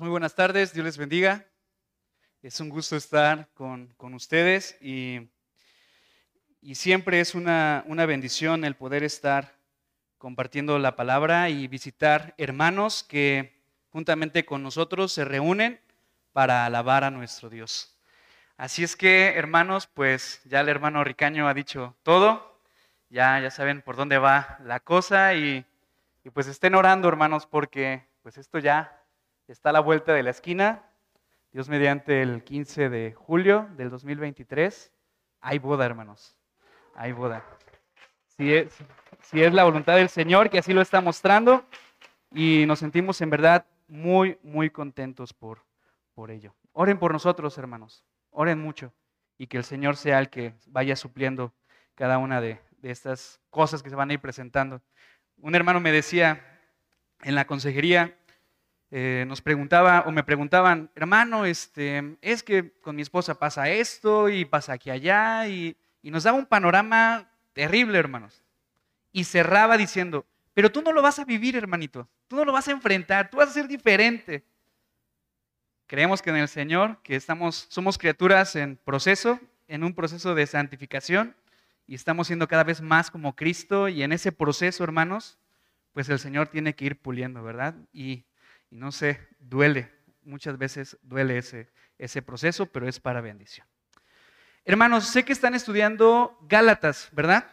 Muy buenas tardes, Dios les bendiga. Es un gusto estar con, con ustedes y, y, siempre es una, una bendición el poder estar compartiendo la palabra y visitar hermanos que juntamente con nosotros se reúnen para alabar a nuestro Dios. Así es que, hermanos, pues ya el hermano Ricaño ha dicho todo, ya, ya saben por dónde va la cosa y, y pues estén orando, hermanos, porque pues esto ya está a la vuelta de la esquina. Dios mediante el 15 de julio del 2023, hay boda, hermanos. Hay boda. Si es, si es la voluntad del Señor, que así lo está mostrando, y nos sentimos en verdad muy, muy contentos por, por ello. Oren por nosotros, hermanos. Oren mucho y que el Señor sea el que vaya supliendo cada una de, de estas cosas que se van a ir presentando. Un hermano me decía en la consejería, eh, nos preguntaba o me preguntaban, hermano, este, es que con mi esposa pasa esto y pasa aquí allá y, y nos daba un panorama terrible, hermanos. Y cerraba diciendo, pero tú no lo vas a vivir, hermanito, tú no lo vas a enfrentar, tú vas a ser diferente. Creemos que en el Señor, que estamos, somos criaturas en proceso, en un proceso de santificación y estamos siendo cada vez más como Cristo y en ese proceso, hermanos, pues el Señor tiene que ir puliendo, ¿verdad? Y y no sé, duele, muchas veces duele ese, ese proceso, pero es para bendición. Hermanos, sé que están estudiando Gálatas, ¿verdad?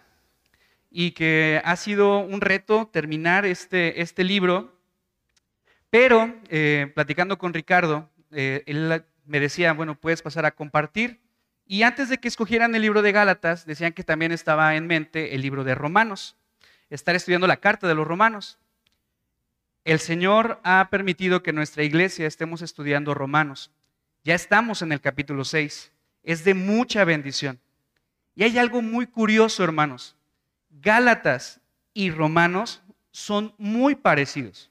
Y que ha sido un reto terminar este, este libro, pero eh, platicando con Ricardo, eh, él me decía, bueno, puedes pasar a compartir. Y antes de que escogieran el libro de Gálatas, decían que también estaba en mente el libro de Romanos, estar estudiando la carta de los Romanos. El Señor ha permitido que nuestra iglesia estemos estudiando Romanos. Ya estamos en el capítulo 6. Es de mucha bendición. Y hay algo muy curioso, hermanos. Gálatas y Romanos son muy parecidos.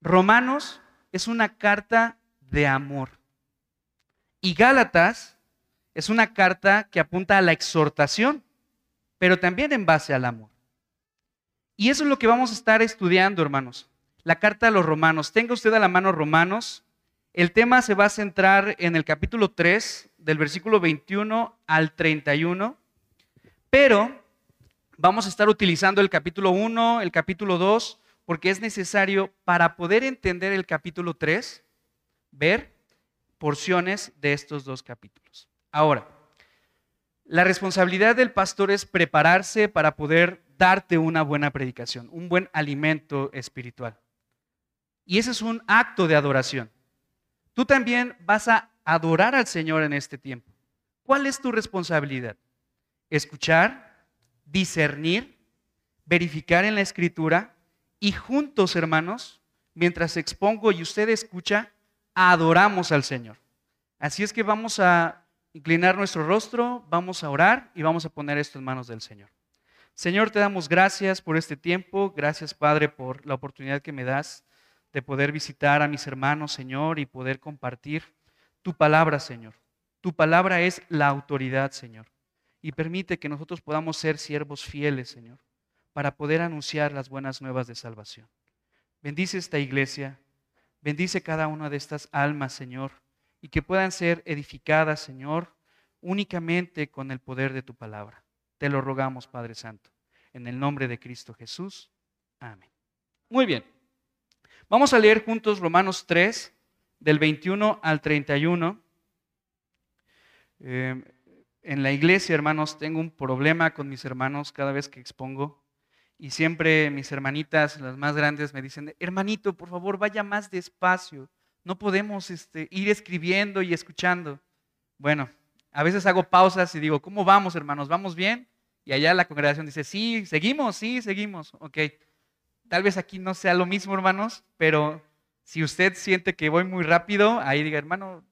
Romanos es una carta de amor. Y Gálatas es una carta que apunta a la exhortación, pero también en base al amor. Y eso es lo que vamos a estar estudiando, hermanos. La carta a los romanos. Tenga usted a la mano romanos. El tema se va a centrar en el capítulo 3, del versículo 21 al 31. Pero vamos a estar utilizando el capítulo 1, el capítulo 2, porque es necesario para poder entender el capítulo 3, ver porciones de estos dos capítulos. Ahora, la responsabilidad del pastor es prepararse para poder darte una buena predicación, un buen alimento espiritual. Y ese es un acto de adoración. Tú también vas a adorar al Señor en este tiempo. ¿Cuál es tu responsabilidad? Escuchar, discernir, verificar en la escritura y juntos, hermanos, mientras expongo y usted escucha, adoramos al Señor. Así es que vamos a inclinar nuestro rostro, vamos a orar y vamos a poner esto en manos del Señor. Señor, te damos gracias por este tiempo. Gracias, Padre, por la oportunidad que me das de poder visitar a mis hermanos, Señor, y poder compartir tu palabra, Señor. Tu palabra es la autoridad, Señor. Y permite que nosotros podamos ser siervos fieles, Señor, para poder anunciar las buenas nuevas de salvación. Bendice esta iglesia, bendice cada una de estas almas, Señor, y que puedan ser edificadas, Señor, únicamente con el poder de tu palabra. Te lo rogamos, Padre Santo. En el nombre de Cristo Jesús. Amén. Muy bien. Vamos a leer juntos Romanos 3, del 21 al 31. Eh, en la iglesia, hermanos, tengo un problema con mis hermanos cada vez que expongo. Y siempre mis hermanitas, las más grandes, me dicen, hermanito, por favor, vaya más despacio. No podemos este, ir escribiendo y escuchando. Bueno, a veces hago pausas y digo, ¿cómo vamos, hermanos? ¿Vamos bien? Y allá la congregación dice, sí, seguimos, sí, seguimos. Ok. Tal vez aquí no sea lo mismo, hermanos, pero si usted siente que voy muy rápido, ahí diga, hermano,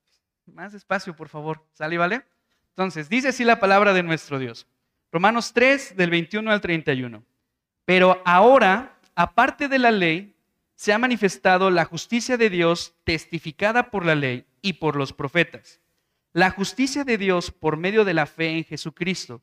más despacio, por favor. ¿Sale, vale? Entonces, dice así la palabra de nuestro Dios. Romanos 3, del 21 al 31. Pero ahora, aparte de la ley, se ha manifestado la justicia de Dios testificada por la ley y por los profetas. La justicia de Dios por medio de la fe en Jesucristo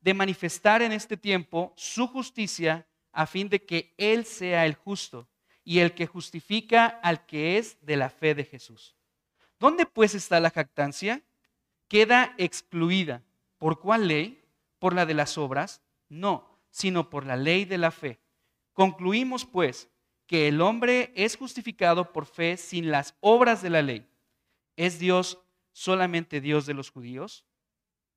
de manifestar en este tiempo su justicia, a fin de que Él sea el justo y el que justifica al que es de la fe de Jesús. ¿Dónde pues está la jactancia? Queda excluida. ¿Por cuál ley? ¿Por la de las obras? No, sino por la ley de la fe. Concluimos pues que el hombre es justificado por fe sin las obras de la ley. ¿Es Dios solamente Dios de los judíos?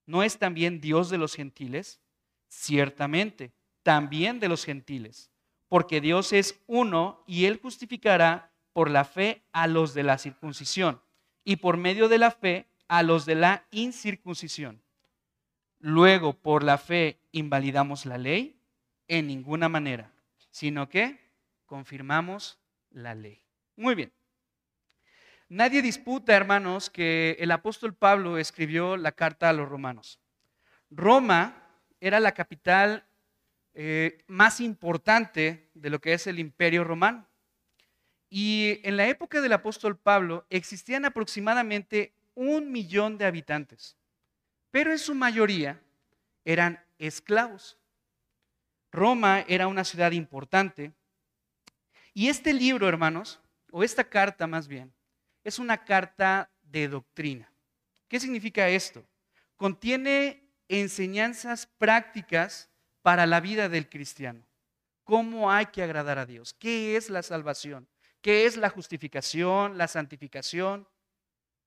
¿No es también Dios de los gentiles? Ciertamente también de los gentiles, porque Dios es uno y Él justificará por la fe a los de la circuncisión y por medio de la fe a los de la incircuncisión. Luego, por la fe, invalidamos la ley en ninguna manera, sino que confirmamos la ley. Muy bien. Nadie disputa, hermanos, que el apóstol Pablo escribió la carta a los romanos. Roma era la capital eh, más importante de lo que es el imperio romano. Y en la época del apóstol Pablo existían aproximadamente un millón de habitantes, pero en su mayoría eran esclavos. Roma era una ciudad importante. Y este libro, hermanos, o esta carta más bien, es una carta de doctrina. ¿Qué significa esto? Contiene enseñanzas prácticas para la vida del cristiano. ¿Cómo hay que agradar a Dios? ¿Qué es la salvación? ¿Qué es la justificación, la santificación?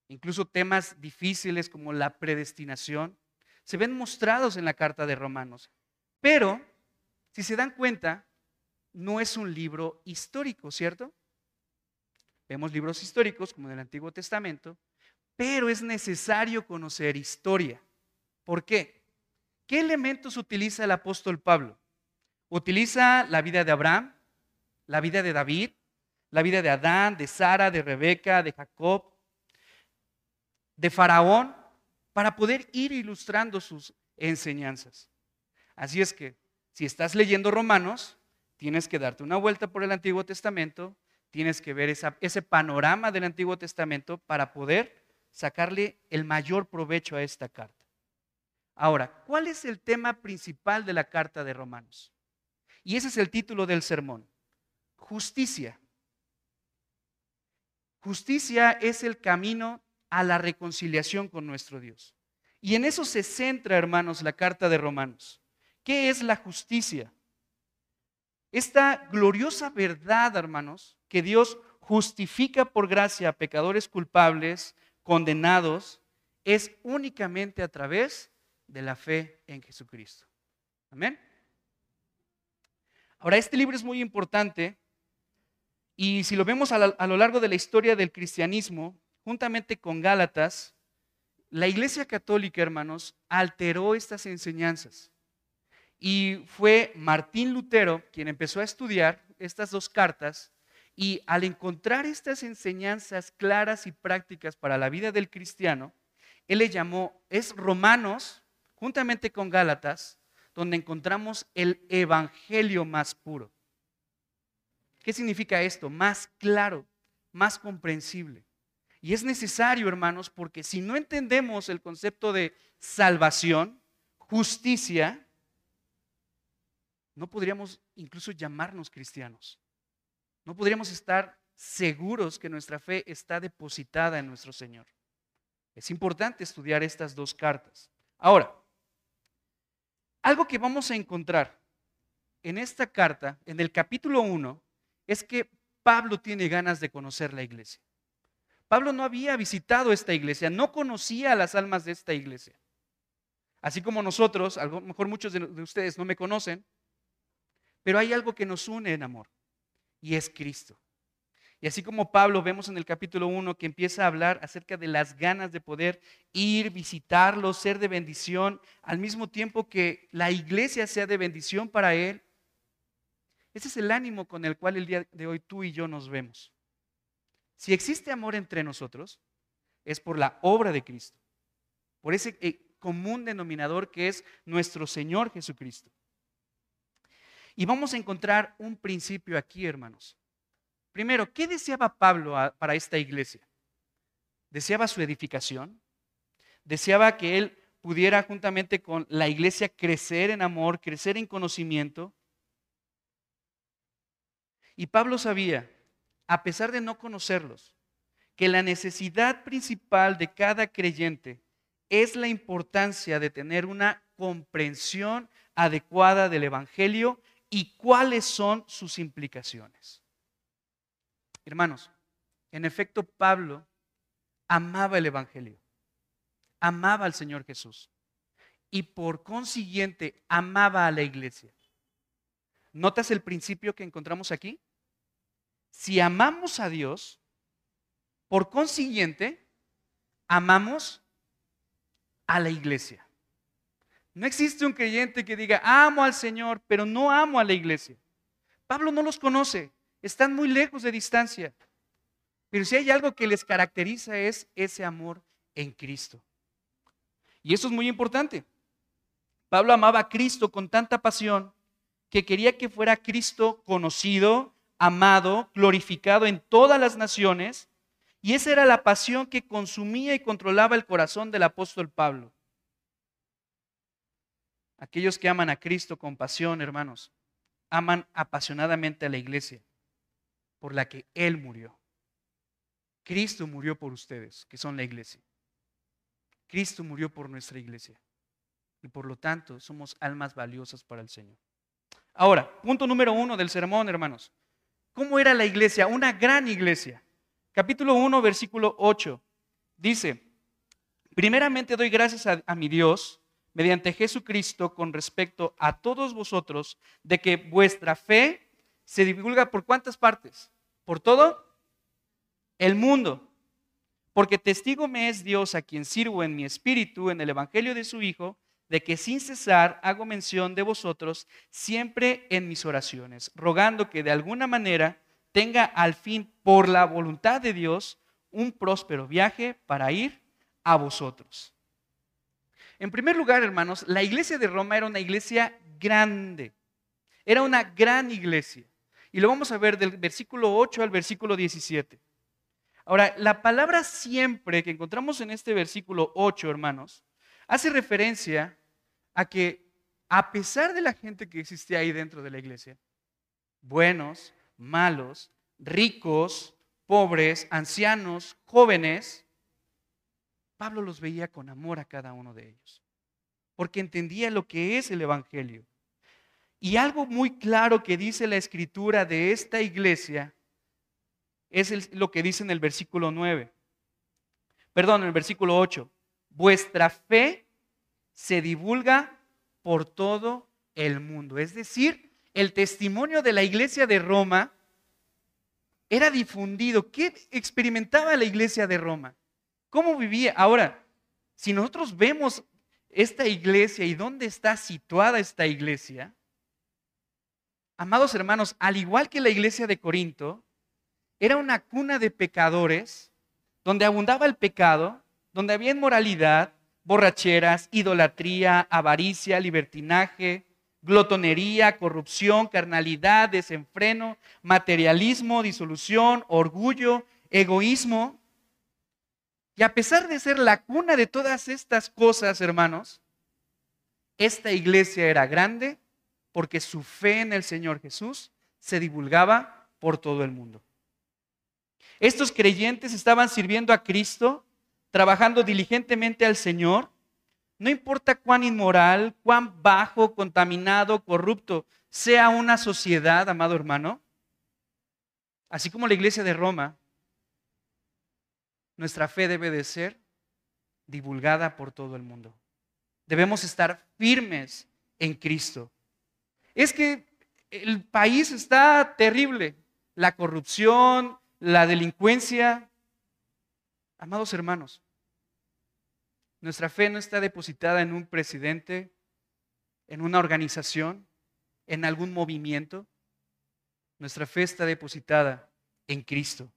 Incluso temas difíciles como la predestinación se ven mostrados en la carta de Romanos. Pero, si se dan cuenta, no es un libro histórico, ¿cierto? Vemos libros históricos como del Antiguo Testamento, pero es necesario conocer historia. ¿Por qué? ¿Qué elementos utiliza el apóstol Pablo? Utiliza la vida de Abraham, la vida de David, la vida de Adán, de Sara, de Rebeca, de Jacob, de Faraón, para poder ir ilustrando sus enseñanzas. Así es que, si estás leyendo Romanos, tienes que darte una vuelta por el Antiguo Testamento, tienes que ver ese panorama del Antiguo Testamento para poder sacarle el mayor provecho a esta carta. Ahora, ¿cuál es el tema principal de la carta de Romanos? Y ese es el título del sermón. Justicia. Justicia es el camino a la reconciliación con nuestro Dios. Y en eso se centra, hermanos, la carta de Romanos. ¿Qué es la justicia? Esta gloriosa verdad, hermanos, que Dios justifica por gracia a pecadores culpables, condenados, es únicamente a través de la fe en Jesucristo. Amén. Ahora, este libro es muy importante y si lo vemos a, lo largo de la historia del cristianismo, juntamente con Gálatas, la Iglesia Católica, hermanos, alteró estas enseñanzas. Y fue Martín Lutero quien empezó a estudiar estas dos cartas y al encontrar estas enseñanzas claras y prácticas para la vida del cristiano, él le llamó, es Romanos juntamente con Gálatas, donde encontramos el evangelio más puro. ¿Qué significa esto? Más claro, más comprensible. Y es necesario, hermanos, porque si no entendemos el concepto de salvación, justicia, no podríamos incluso llamarnos cristianos. No podríamos estar seguros que nuestra fe está depositada en nuestro Señor. Es importante estudiar estas dos cartas. Ahora, algo que vamos a encontrar en esta carta, en el capítulo 1, es que Pablo tiene ganas de conocer la iglesia. Pablo no había visitado esta iglesia, no conocía a las almas de esta iglesia. Así como nosotros, a lo mejor muchos de ustedes no me conocen, pero hay algo que nos une en amor y es Cristo. Y así como Pablo vemos en el capítulo 1 que empieza a hablar acerca de las ganas de poder ir, visitarlo, ser de bendición, al mismo tiempo que la iglesia sea de bendición para él. Ese es el ánimo con el cual el día de hoy tú y yo nos vemos. Si existe amor entre nosotros, es por la obra de Cristo, por ese eh, común denominador que es nuestro Señor Jesucristo. Y vamos a encontrar un principio aquí, hermanos. Primero, ¿qué deseaba Pablo para esta iglesia? ¿Deseaba su edificación? ¿Deseaba que él pudiera juntamente con la iglesia crecer en amor, crecer en conocimiento? Y Pablo sabía, a pesar de no conocerlos, que la necesidad principal de cada creyente es la importancia de tener una comprensión adecuada del Evangelio y cuáles son sus implicaciones. Hermanos, en efecto, Pablo amaba el Evangelio, amaba al Señor Jesús y por consiguiente amaba a la iglesia. ¿Notas el principio que encontramos aquí? Si amamos a Dios, por consiguiente, amamos a la iglesia. No existe un creyente que diga, amo al Señor, pero no amo a la iglesia. Pablo no los conoce, están muy lejos de distancia. Pero si hay algo que les caracteriza es ese amor en Cristo. Y eso es muy importante. Pablo amaba a Cristo con tanta pasión que quería que fuera Cristo conocido, amado, glorificado en todas las naciones. Y esa era la pasión que consumía y controlaba el corazón del apóstol Pablo. Aquellos que aman a Cristo con pasión, hermanos, aman apasionadamente a la iglesia por la que Él murió. Cristo murió por ustedes, que son la iglesia. Cristo murió por nuestra iglesia. Y por lo tanto somos almas valiosas para el Señor. Ahora, punto número uno del sermón, hermanos. ¿Cómo era la iglesia? Una gran iglesia. Capítulo 1, versículo 8. Dice, primeramente doy gracias a, a mi Dios mediante Jesucristo con respecto a todos vosotros de que vuestra fe se divulga por cuántas partes? ¿Por todo? El mundo. Porque testigo me es Dios a quien sirvo en mi espíritu en el Evangelio de su Hijo, de que sin cesar hago mención de vosotros siempre en mis oraciones, rogando que de alguna manera tenga al fin, por la voluntad de Dios, un próspero viaje para ir a vosotros. En primer lugar, hermanos, la iglesia de Roma era una iglesia grande. Era una gran iglesia. Y lo vamos a ver del versículo 8 al versículo 17. Ahora, la palabra siempre que encontramos en este versículo 8, hermanos, hace referencia a que a pesar de la gente que existía ahí dentro de la iglesia, buenos, malos, ricos, pobres, ancianos, jóvenes, Pablo los veía con amor a cada uno de ellos, porque entendía lo que es el Evangelio. Y algo muy claro que dice la escritura de esta iglesia es lo que dice en el versículo 9. Perdón, en el versículo 8. Vuestra fe se divulga por todo el mundo. Es decir, el testimonio de la iglesia de Roma era difundido. ¿Qué experimentaba la iglesia de Roma? ¿Cómo vivía? Ahora, si nosotros vemos esta iglesia y dónde está situada esta iglesia, amados hermanos, al igual que la iglesia de Corinto, era una cuna de pecadores, donde abundaba el pecado, donde había inmoralidad, borracheras, idolatría, avaricia, libertinaje, glotonería, corrupción, carnalidad, desenfreno, materialismo, disolución, orgullo, egoísmo. Y a pesar de ser la cuna de todas estas cosas, hermanos, esta iglesia era grande porque su fe en el Señor Jesús se divulgaba por todo el mundo. Estos creyentes estaban sirviendo a Cristo, trabajando diligentemente al Señor, no importa cuán inmoral, cuán bajo, contaminado, corrupto sea una sociedad, amado hermano, así como la iglesia de Roma, nuestra fe debe de ser divulgada por todo el mundo. Debemos estar firmes en Cristo. Es que el país está terrible. La corrupción, la delincuencia. Amados hermanos, nuestra fe no está depositada en un presidente, en una organización, en algún movimiento. Nuestra fe está depositada en Cristo.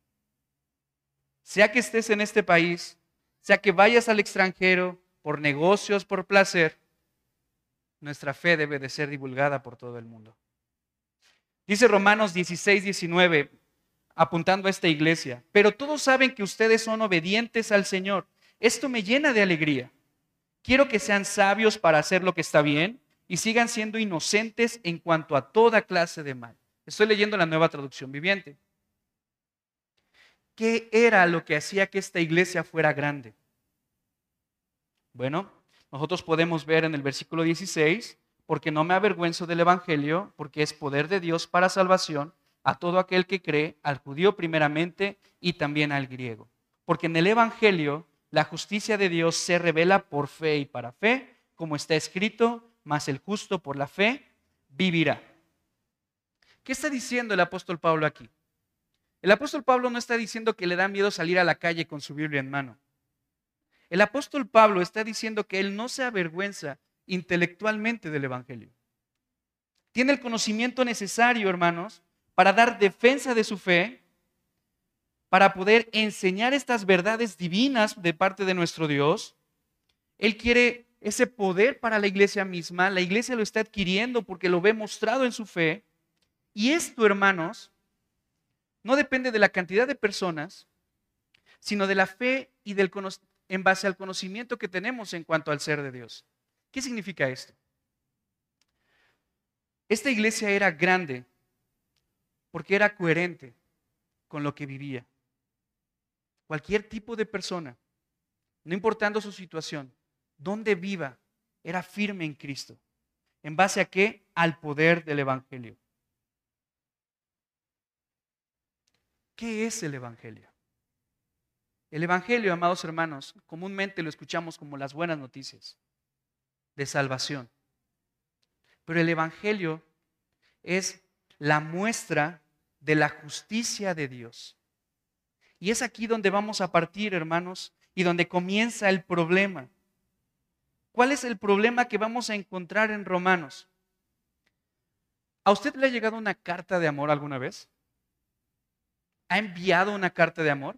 Sea que estés en este país, sea que vayas al extranjero por negocios, por placer, nuestra fe debe de ser divulgada por todo el mundo. Dice Romanos 16, 19, apuntando a esta iglesia, pero todos saben que ustedes son obedientes al Señor. Esto me llena de alegría. Quiero que sean sabios para hacer lo que está bien y sigan siendo inocentes en cuanto a toda clase de mal. Estoy leyendo la nueva traducción viviente. ¿Qué era lo que hacía que esta iglesia fuera grande? Bueno, nosotros podemos ver en el versículo 16, porque no me avergüenzo del Evangelio, porque es poder de Dios para salvación a todo aquel que cree, al judío primeramente y también al griego. Porque en el Evangelio la justicia de Dios se revela por fe y para fe, como está escrito, mas el justo por la fe vivirá. ¿Qué está diciendo el apóstol Pablo aquí? El apóstol Pablo no está diciendo que le da miedo salir a la calle con su Biblia en mano. El apóstol Pablo está diciendo que él no se avergüenza intelectualmente del Evangelio. Tiene el conocimiento necesario, hermanos, para dar defensa de su fe, para poder enseñar estas verdades divinas de parte de nuestro Dios. Él quiere ese poder para la iglesia misma. La iglesia lo está adquiriendo porque lo ve mostrado en su fe. Y esto, hermanos, no depende de la cantidad de personas, sino de la fe y del, en base al conocimiento que tenemos en cuanto al ser de Dios. ¿Qué significa esto? Esta iglesia era grande porque era coherente con lo que vivía. Cualquier tipo de persona, no importando su situación, donde viva, era firme en Cristo. ¿En base a qué? Al poder del Evangelio. ¿Qué es el Evangelio? El Evangelio, amados hermanos, comúnmente lo escuchamos como las buenas noticias de salvación. Pero el Evangelio es la muestra de la justicia de Dios. Y es aquí donde vamos a partir, hermanos, y donde comienza el problema. ¿Cuál es el problema que vamos a encontrar en Romanos? ¿A usted le ha llegado una carta de amor alguna vez? ¿Ha enviado una carta de amor?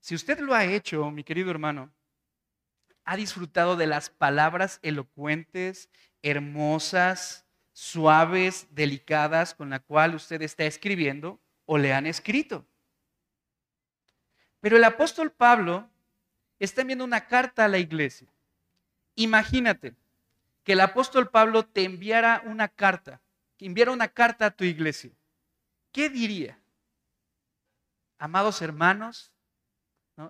Si usted lo ha hecho, mi querido hermano, ha disfrutado de las palabras elocuentes, hermosas, suaves, delicadas con la cual usted está escribiendo o le han escrito. Pero el apóstol Pablo está enviando una carta a la iglesia. Imagínate que el apóstol Pablo te enviara una carta, que enviara una carta a tu iglesia. ¿Qué diría? Amados hermanos,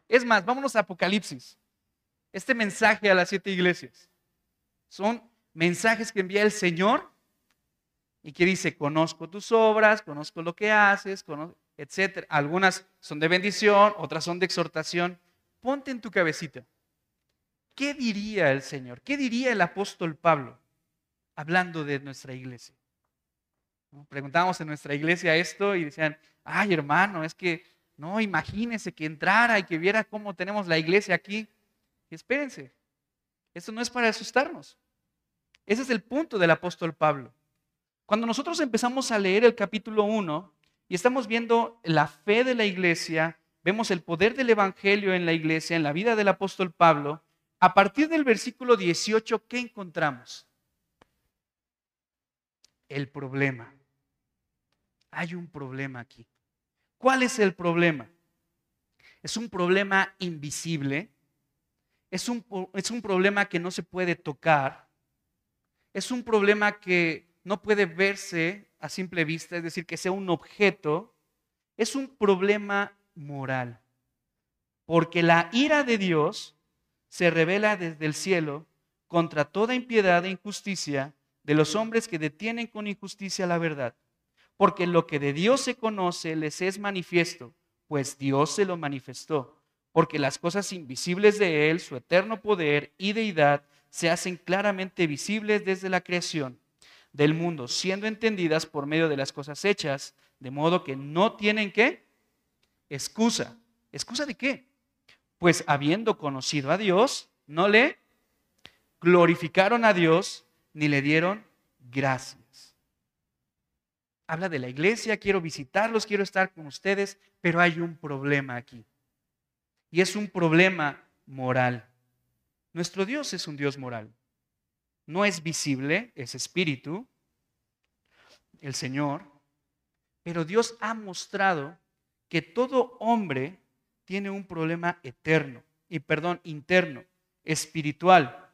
es más, vámonos a Apocalipsis. Este mensaje a las siete iglesias son mensajes que envía el Señor y que dice, conozco tus obras, conozco lo que haces, etc. Algunas son de bendición, otras son de exhortación. Ponte en tu cabecita. ¿Qué diría el Señor? ¿Qué diría el apóstol Pablo hablando de nuestra iglesia? Preguntábamos en nuestra iglesia esto y decían, ay hermano, es que no, imagínese que entrara y que viera cómo tenemos la iglesia aquí. Y espérense, esto no es para asustarnos. Ese es el punto del apóstol Pablo. Cuando nosotros empezamos a leer el capítulo 1 y estamos viendo la fe de la iglesia, vemos el poder del evangelio en la iglesia, en la vida del apóstol Pablo, a partir del versículo 18, ¿qué encontramos? El problema. Hay un problema aquí. ¿Cuál es el problema? Es un problema invisible, es un, es un, problema que no se puede tocar, es un problema que no puede verse a simple vista, es decir, que sea un objeto, es un problema moral, porque la ira de Dios se revela desde el cielo contra toda impiedad e injusticia de los hombres que detienen con injusticia la verdad porque lo que de Dios se conoce les es manifiesto, pues Dios se lo manifestó, porque las cosas invisibles de Él, su eterno poder y deidad, se hacen claramente visibles desde la creación del mundo, siendo entendidas por medio de las cosas hechas, de modo que no tienen qué? Excusa. ¿Excusa de qué? Pues habiendo conocido a Dios, no le glorificaron a Dios ni le dieron gracias. Habla de la iglesia, quiero visitarlos, quiero estar con ustedes, pero hay un problema aquí. Y es un problema moral. Nuestro Dios es un Dios moral. No es visible, es espíritu, el Señor, pero Dios ha mostrado que todo hombre tiene un problema eterno, y perdón, interno, espiritual.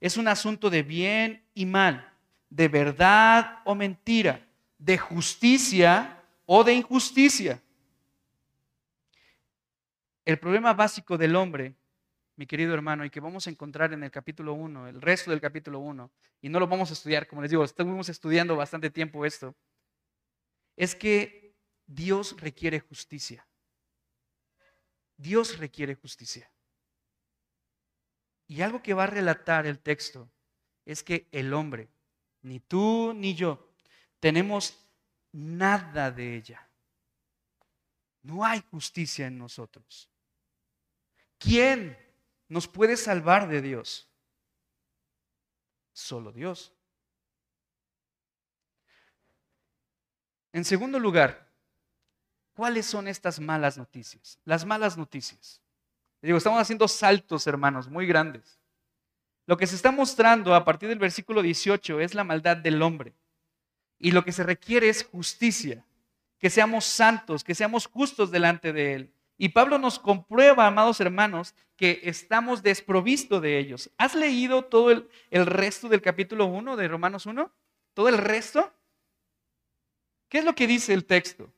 Es un asunto de bien y mal, de verdad o mentira, de justicia o de injusticia. El problema básico del hombre, mi querido hermano, y que vamos a encontrar en el capítulo 1, el resto del capítulo 1, y no lo vamos a estudiar, como les digo, estuvimos estudiando bastante tiempo esto, es que Dios requiere justicia. Dios requiere justicia. Y algo que va a relatar el texto es que el hombre, ni tú ni yo, tenemos nada de ella. No hay justicia en nosotros. ¿Quién nos puede salvar de Dios? Solo Dios. En segundo lugar, ¿cuáles son estas malas noticias? Las malas noticias. Digo, estamos haciendo saltos, hermanos, muy grandes. Lo que se está mostrando a partir del versículo 18 es la maldad del hombre. Y lo que se requiere es justicia, que seamos santos, que seamos justos delante de Él. Y Pablo nos comprueba, amados hermanos, que estamos desprovistos de ellos. ¿Has leído todo el, resto del capítulo 1 de Romanos 1? ¿Todo el resto? ¿Qué es lo que dice el texto?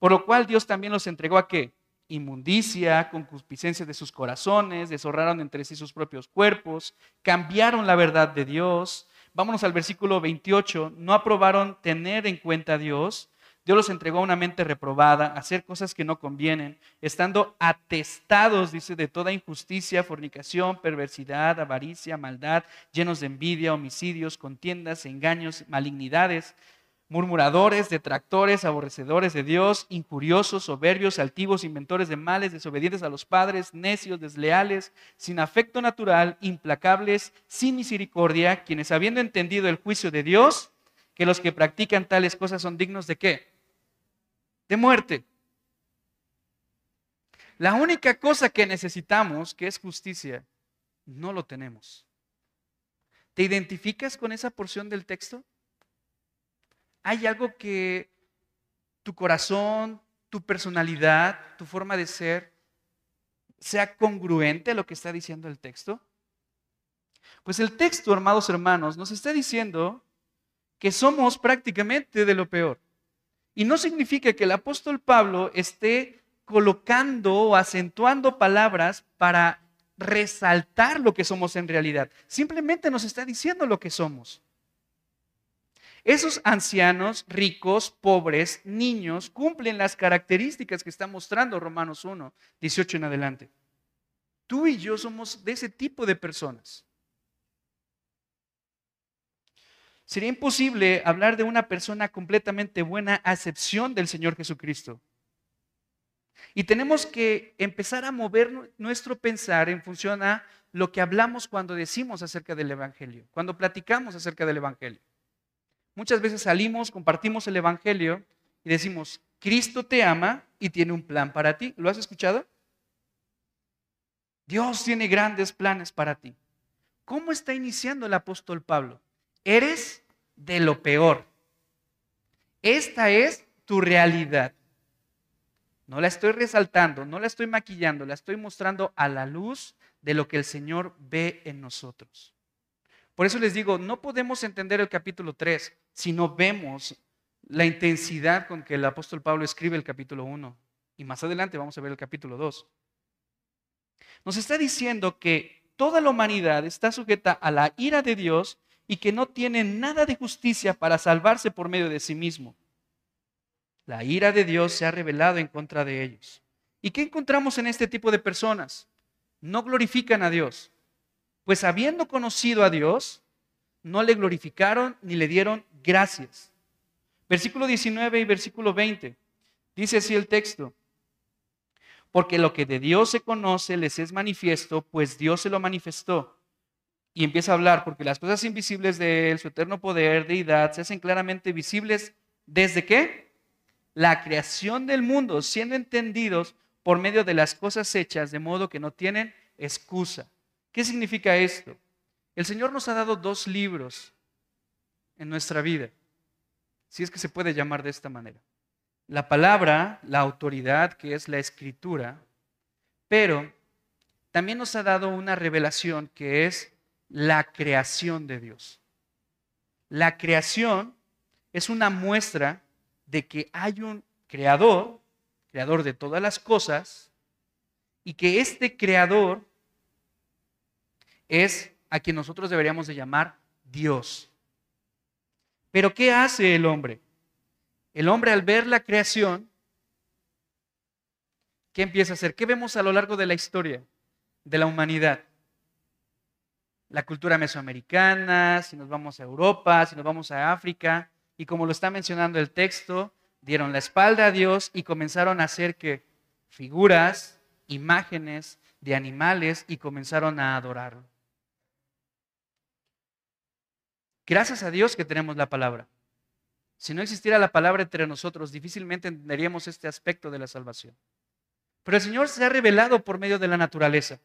Por lo cual Dios también los entregó a qué? Inmundicia, concupiscencia de sus corazones, deshonraron entre sí sus propios cuerpos, cambiaron la verdad de Dios. Vámonos al versículo 28. No aprobaron tener en cuenta a Dios, Dios los entregó a una mente reprobada, hacer cosas que no convienen, estando atestados, dice, de toda injusticia, fornicación, perversidad, avaricia, maldad, llenos de envidia, homicidios, contiendas, engaños, malignidades, murmuradores, detractores, aborrecedores de Dios, injuriosos, soberbios, altivos, inventores de males, desobedientes a los padres, necios, desleales, sin afecto natural, implacables, sin misericordia, quienes habiendo entendido el juicio de Dios, que los que practican tales cosas son dignos de qué? de muerte. La única cosa que necesitamos, que es justicia, no lo tenemos. ¿Te identificas con esa porción del texto? ¿Hay algo que tu corazón, tu personalidad, tu forma de ser sea congruente a lo que está diciendo el texto? Pues el texto, amados hermanos, nos está diciendo que somos prácticamente de lo peor. Y no significa que el apóstol Pablo esté colocando o acentuando palabras para resaltar lo que somos en realidad. Simplemente nos está diciendo lo que somos. Esos ancianos, ricos, pobres, niños, cumplen las características que está mostrando Romanos 1, 18 en adelante. Tú y yo somos de ese tipo de personas. Sería imposible hablar de una persona completamente buena a excepción del Señor Jesucristo. Y tenemos que empezar a mover nuestro pensar en función a lo que hablamos cuando decimos acerca del Evangelio, cuando platicamos acerca del Evangelio. Muchas veces salimos, compartimos el Evangelio y decimos, Cristo te ama y tiene un plan para ti. ¿Lo has escuchado? Dios tiene grandes planes para ti. ¿Cómo está iniciando el apóstol Pablo? Eres de lo peor. Esta es tu realidad. No la estoy resaltando, no la estoy maquillando, la estoy mostrando a la luz de lo que el Señor ve en nosotros. Por eso les digo, no podemos entender el capítulo 3 si no vemos la intensidad con que el apóstol Pablo escribe el capítulo 1. Y más adelante vamos a ver el capítulo 2. Nos está diciendo que toda la humanidad está sujeta a la ira de Dios y que no tienen nada de justicia para salvarse por medio de sí mismo. La ira de Dios se ha revelado en contra de ellos. ¿Y qué encontramos en este tipo de personas? No glorifican a Dios, pues habiendo conocido a Dios, no le glorificaron ni le dieron gracias. Versículo 19 y versículo 20. Dice así el texto. Porque lo que de Dios se conoce les es manifiesto, pues Dios se lo manifestó y empieza a hablar, porque las cosas invisibles de Él, su eterno poder, deidad, se hacen claramente visibles ¿Desde qué? La creación del mundo, siendo entendidos por medio de las cosas hechas, de modo que no tienen excusa. ¿Qué significa esto? El Señor nos ha dado dos libros en nuestra vida, si es que se puede llamar de esta manera. La palabra, la autoridad, que es la escritura, pero también nos ha dado una revelación que es la creación de Dios. La creación es una muestra de que hay un creador, creador de todas las cosas, y que este creador es a quien nosotros deberíamos de llamar Dios. Pero ¿qué hace el hombre? El hombre al ver la creación, ¿qué empieza a hacer? ¿Qué vemos a lo largo de la historia de la humanidad? La cultura mesoamericana, si nos vamos a Europa, si nos vamos a África, y como lo está mencionando el texto, dieron la espalda a Dios y comenzaron a hacer que figuras, imágenes de animales y comenzaron a adorarlo. Gracias a Dios que tenemos la palabra. Si no existiera la palabra entre nosotros, difícilmente entenderíamos este aspecto de la salvación. Pero el Señor se ha revelado por medio de la naturaleza.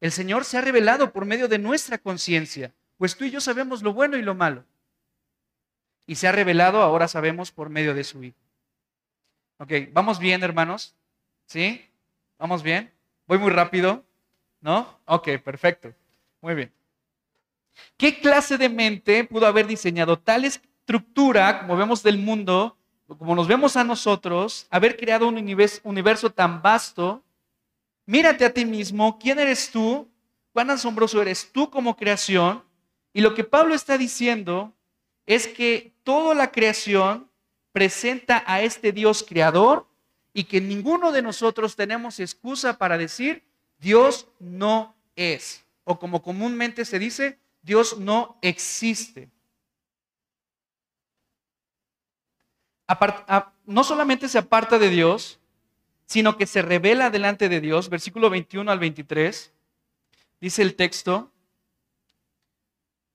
El Señor se ha revelado por medio de nuestra conciencia, pues tú y yo sabemos lo bueno y lo malo. Y se ha revelado, ahora sabemos, por medio de su Hijo. Ok, ¿vamos bien, hermanos? ¿Sí? ¿Vamos bien? ¿Voy muy rápido? ¿No? Ok, perfecto. Muy bien. ¿Qué clase de mente pudo haber diseñado tal estructura, como vemos del mundo, como nos vemos a nosotros, haber creado un universo, tan vasto? Mírate a ti mismo, ¿quién eres tú? ¿Cuán asombroso eres tú como creación? Y lo que Pablo está diciendo es que toda la creación presenta a este Dios creador y que ninguno de nosotros tenemos excusa para decir Dios no es. O como comúnmente se dice, Dios no existe. no solamente se aparta de Dios, sino que se revela delante de Dios. Versículo 21 al 23, dice el texto,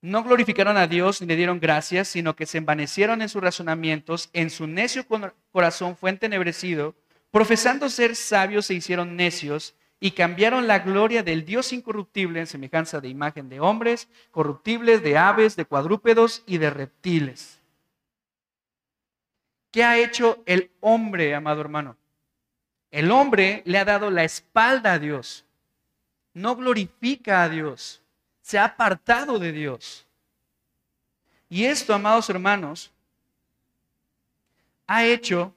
no glorificaron a Dios ni le dieron gracias, sino que se envanecieron en sus razonamientos, en su necio corazón fue entenebrecido, profesando ser sabios se hicieron necios y cambiaron la gloria del Dios incorruptible en semejanza de imagen de hombres, corruptibles, de aves, de cuadrúpedos y de reptiles. ¿Qué ha hecho el hombre, amado hermano? El hombre le ha dado la espalda a Dios, no glorifica a Dios, se ha apartado de Dios. Y esto, amados hermanos, ha hecho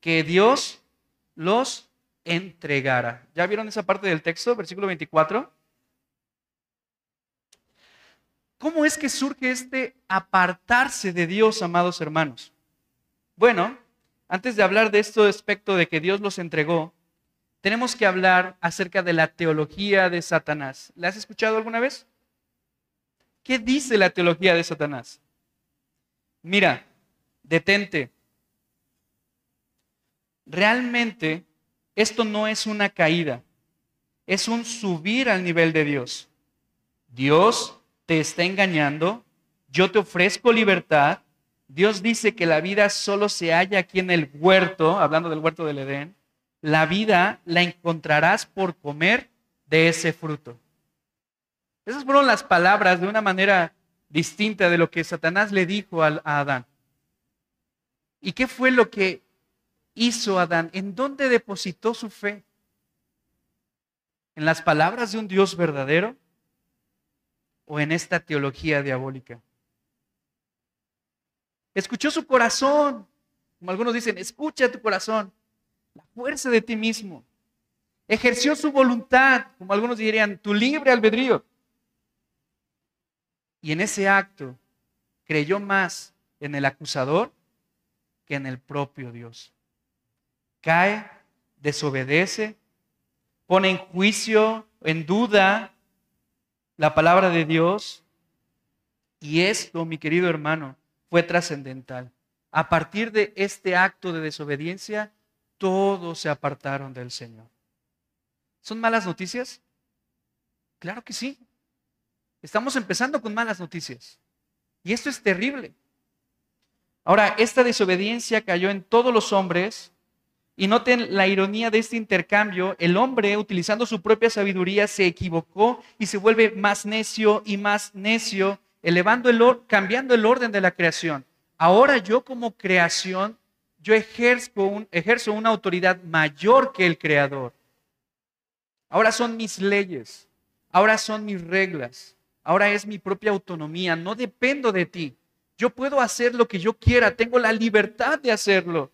que Dios los entregara. ¿Ya vieron esa parte del texto, versículo 24? ¿Cómo es que surge este apartarse de Dios, amados hermanos? Bueno, antes de hablar de este aspecto de que Dios los entregó, tenemos que hablar acerca de la teología de Satanás. ¿La has escuchado alguna vez? ¿Qué dice la teología de Satanás? Mira, detente. Realmente esto no es una caída, es un subir al nivel de Dios. Dios te está engañando, yo te ofrezco libertad. Dios dice que la vida solo se halla aquí en el huerto, hablando del huerto del Edén. La vida la encontrarás por comer de ese fruto. Esas fueron las palabras de una manera distinta de lo que Satanás le dijo a Adán. ¿Y qué fue lo que hizo Adán? ¿En dónde depositó su fe? ¿En las palabras de un Dios verdadero o en esta teología diabólica? Escuchó su corazón, como algunos dicen, escucha tu corazón, la fuerza de ti mismo. Ejerció su voluntad, como algunos dirían, tu libre albedrío. Y en ese acto creyó más en el acusador que en el propio Dios cae, desobedece, pone en juicio, en duda la palabra de Dios. Y esto, mi querido hermano, fue trascendental. A partir de este acto de desobediencia, todos se apartaron del Señor. ¿Son malas noticias? Claro que sí. Estamos empezando con malas noticias. Y esto es terrible. Ahora, esta desobediencia cayó en todos los hombres y noten la ironía de este intercambio. El hombre, utilizando su propia sabiduría, se equivocó y se vuelve más necio y más necio, elevando el cambiando el orden de la creación. Ahora yo como creación, yo ejerzo, ejerzo una autoridad mayor que el creador. Ahora son mis leyes, ahora son mis reglas, ahora es mi propia autonomía, no dependo de ti. Yo puedo hacer lo que yo quiera, tengo la libertad de hacerlo.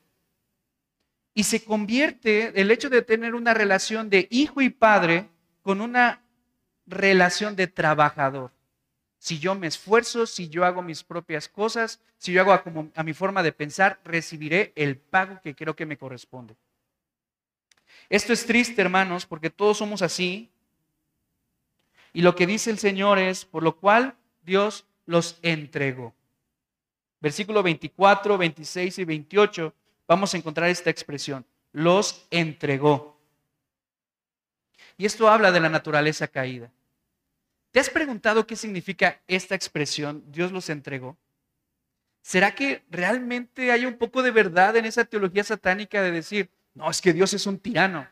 Y se convierte el hecho de tener una relación de hijo y padre con una relación de trabajador. Si yo me esfuerzo, si yo hago mis propias cosas, si yo hago a, como, a mi forma de pensar, recibiré el pago que creo que me corresponde. Esto es triste, hermanos, porque todos somos así. Y lo que dice el Señor es, por lo cual Dios los entregó. Versículo 24, 26 y 28 vamos a encontrar esta expresión, los entregó. Y esto habla de la naturaleza caída. ¿Te has preguntado qué significa esta expresión, Dios los entregó? ¿Será que realmente hay un poco de verdad en esa teología satánica de decir, no, es que Dios es un tirano,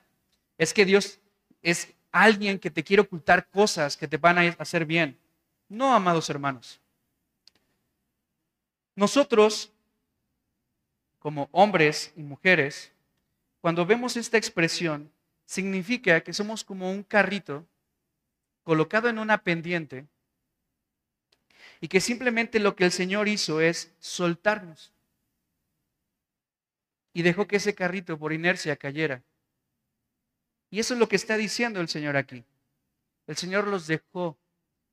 es que Dios es alguien que te quiere ocultar cosas que te van a hacer bien? No, amados hermanos. Nosotros como hombres y mujeres, cuando vemos esta expresión, significa que somos como un carrito colocado en una pendiente y que simplemente lo que el Señor hizo es soltarnos y dejó que ese carrito por inercia cayera. Y eso es lo que está diciendo el Señor aquí. El Señor los dejó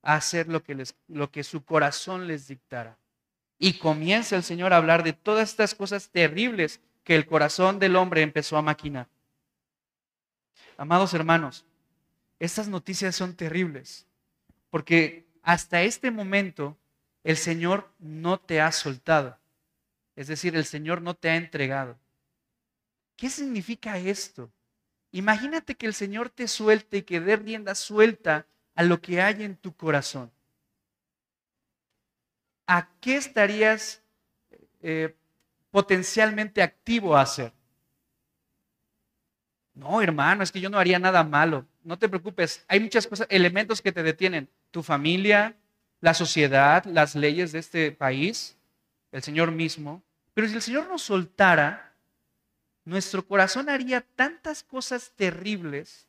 hacer lo que, lo que su corazón les dictara. Y comienza el Señor a hablar de todas estas cosas terribles que el corazón del hombre empezó a maquinar. Amados hermanos, estas noticias son terribles, porque hasta este momento el Señor no te ha soltado. Es decir, el Señor no te ha entregado. ¿Qué significa esto? Imagínate que el Señor te suelte y que dé rienda suelta a lo que hay en tu corazón. ¿A qué estarías eh, potencialmente activo a hacer? No, hermano, es que yo no haría nada malo. No te preocupes, hay muchas cosas, elementos que te detienen. Tu familia, la sociedad, las leyes de este país, el Señor mismo. Pero si el Señor nos soltara, nuestro corazón haría tantas cosas terribles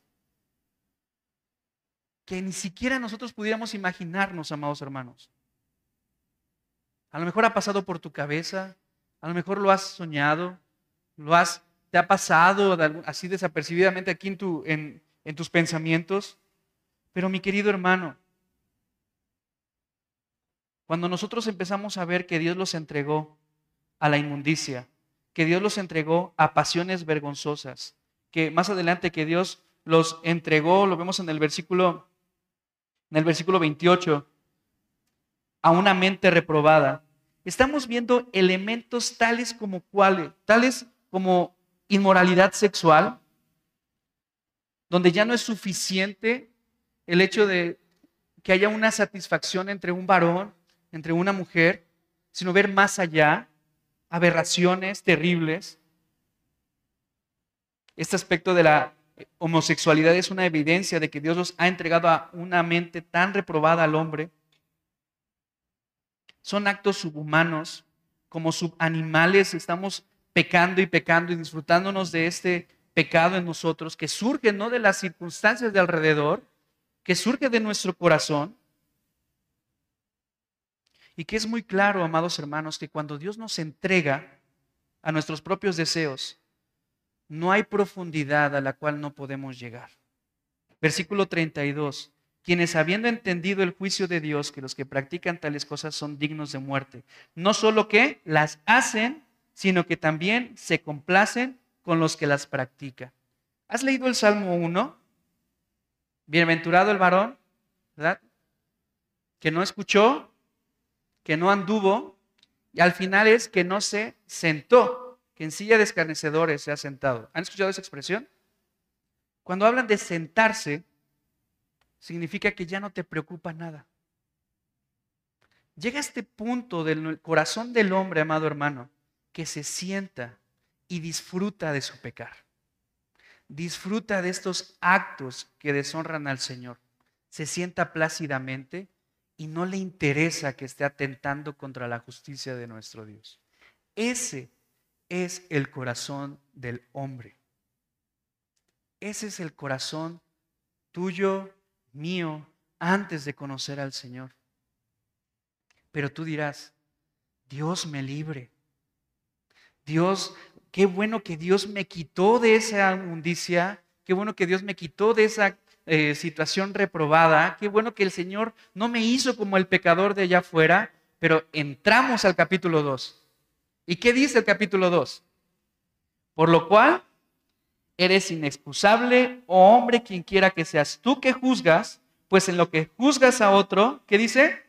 que ni siquiera nosotros pudiéramos imaginarnos, amados hermanos. A lo mejor ha pasado por tu cabeza, a lo mejor lo has soñado, lo has, te ha pasado así desapercibidamente aquí en, en tus pensamientos. Pero mi querido hermano, cuando nosotros empezamos a ver que Dios los entregó a la inmundicia, que Dios los entregó a pasiones vergonzosas, que más adelante que Dios los entregó, lo vemos en el versículo en el versículo 28, a una mente reprobada. Estamos viendo elementos tales como cuáles, tales como inmoralidad sexual, donde ya no es suficiente el hecho de que haya una satisfacción entre un varón, entre una mujer, sino ver más allá, aberraciones terribles. Este aspecto de la homosexualidad es una evidencia de que Dios los ha entregado a una mente tan reprobada al hombre son actos subhumanos, como subanimales estamos pecando y pecando y disfrutándonos de este pecado en nosotros, que surge no de las circunstancias de alrededor, que surge de nuestro corazón. Y que es muy claro, amados hermanos, que cuando Dios nos entrega a nuestros propios deseos, no hay profundidad a la cual no podemos llegar. Versículo 32 quienes habiendo entendido el juicio de Dios, que los que practican tales cosas son dignos de muerte, no solo que las hacen, sino que también se complacen con los que las practican. ¿Has leído el Salmo 1? Bienaventurado el varón, ¿verdad? Que no escuchó, que no anduvo, y al final es que no se sentó, que en silla de escarnecedores se ha sentado. ¿Han escuchado esa expresión? Cuando hablan de sentarse, significa que ya no te preocupa nada. llega a este punto del corazón del hombre, amado hermano, que se sienta y disfruta de su pecar. Disfruta de estos actos que deshonran al Señor. Se sienta plácidamente y no le interesa que esté atentando contra la justicia de nuestro Dios. Ese es el corazón del hombre. Ese es el corazón tuyo, mío, antes de conocer al Señor. Pero tú dirás, Dios me libre. Dios, qué bueno que Dios me quitó de esa inmundicia, qué bueno que Dios me quitó de esa eh, situación reprobada, qué bueno que el Señor no me hizo como el pecador de allá afuera, pero entramos al capítulo 2. ¿Y qué dice el capítulo 2? Por lo cual, eres inexcusable, oh hombre, quien quiera que seas tú que juzgas, pues en lo que juzgas a otro, ¿qué dice?